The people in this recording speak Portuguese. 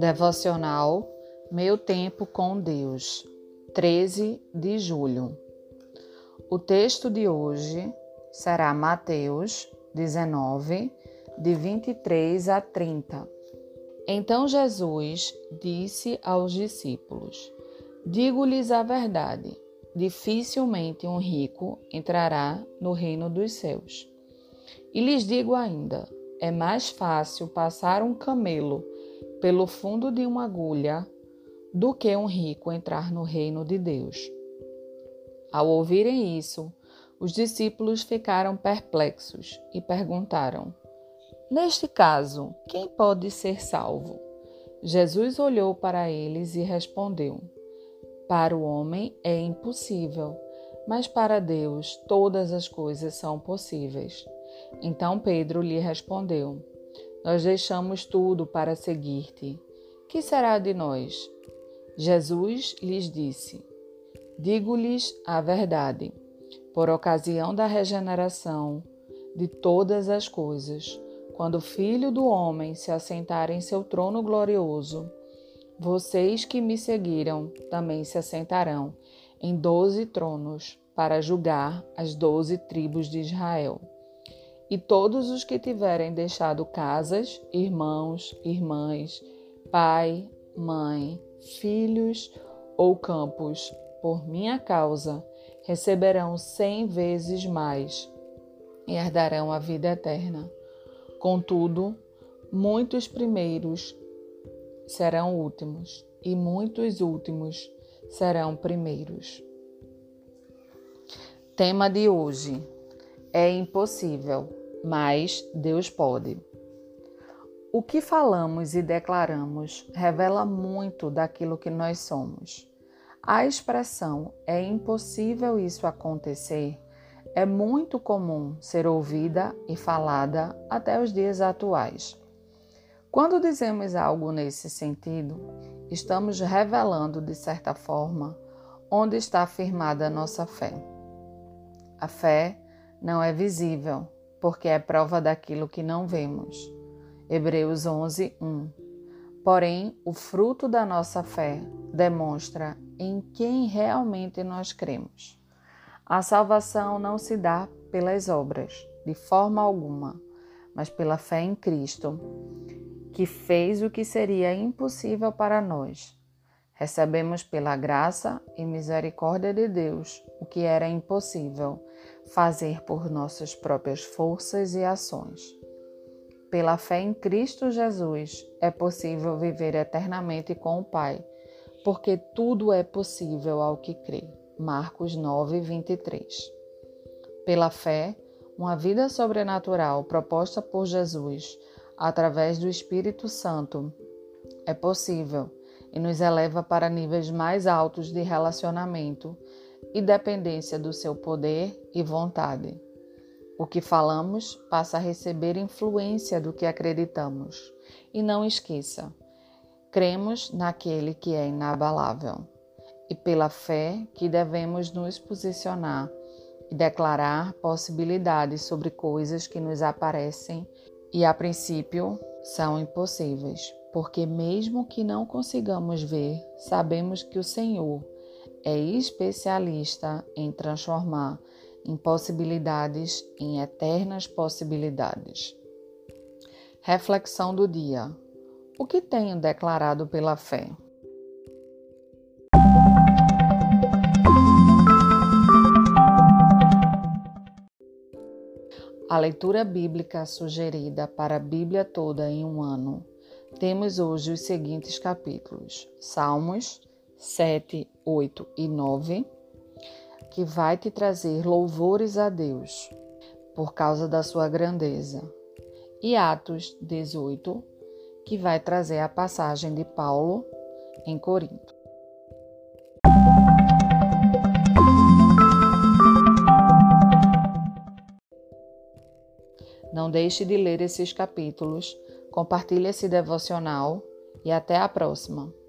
Devocional Meu Tempo com Deus, 13 de julho. O texto de hoje será Mateus 19, de 23 a 30. Então Jesus disse aos discípulos: Digo-lhes a verdade, dificilmente um rico entrará no reino dos céus. E lhes digo ainda: é mais fácil passar um camelo pelo fundo de uma agulha do que um rico entrar no reino de Deus. Ao ouvirem isso, os discípulos ficaram perplexos e perguntaram: Neste caso, quem pode ser salvo? Jesus olhou para eles e respondeu: Para o homem é impossível, mas para Deus todas as coisas são possíveis. Então Pedro lhe respondeu: Nós deixamos tudo para seguir-te. Que será de nós? Jesus lhes disse: Digo-lhes a verdade. Por ocasião da regeneração de todas as coisas, quando o Filho do Homem se assentar em seu trono glorioso, vocês que me seguiram também se assentarão em doze tronos para julgar as doze tribos de Israel. E todos os que tiverem deixado casas, irmãos, irmãs, pai, mãe, filhos ou campos, por minha causa, receberão cem vezes mais e herdarão a vida eterna. Contudo, muitos primeiros serão últimos, e muitos últimos serão primeiros. Tema de hoje: É impossível mas Deus pode. O que falamos e declaramos revela muito daquilo que nós somos. A expressão é impossível isso acontecer é muito comum ser ouvida e falada até os dias atuais. Quando dizemos algo nesse sentido, estamos revelando, de certa forma, onde está firmada a nossa fé. A fé não é visível, porque é prova daquilo que não vemos. Hebreus 11, 1. Porém, o fruto da nossa fé demonstra em quem realmente nós cremos. A salvação não se dá pelas obras, de forma alguma, mas pela fé em Cristo, que fez o que seria impossível para nós. Recebemos pela graça e misericórdia de Deus que era impossível fazer por nossas próprias forças e ações. Pela fé em Cristo Jesus, é possível viver eternamente com o Pai, porque tudo é possível ao que crê. Marcos 9, 23. Pela fé, uma vida sobrenatural proposta por Jesus através do Espírito Santo é possível e nos eleva para níveis mais altos de relacionamento e dependência do seu poder e vontade. O que falamos passa a receber influência do que acreditamos. E não esqueça, cremos naquele que é inabalável. E pela fé que devemos nos posicionar e declarar possibilidades sobre coisas que nos aparecem e a princípio são impossíveis, porque mesmo que não consigamos ver, sabemos que o Senhor é especialista em transformar impossibilidades em eternas possibilidades. Reflexão do dia: O que tenho declarado pela fé? A leitura bíblica sugerida para a Bíblia toda em um ano. Temos hoje os seguintes capítulos: Salmos, 7, 8 e 9, que vai te trazer louvores a Deus por causa da sua grandeza. E Atos 18, que vai trazer a passagem de Paulo em Corinto. Não deixe de ler esses capítulos, compartilhe esse devocional e até a próxima.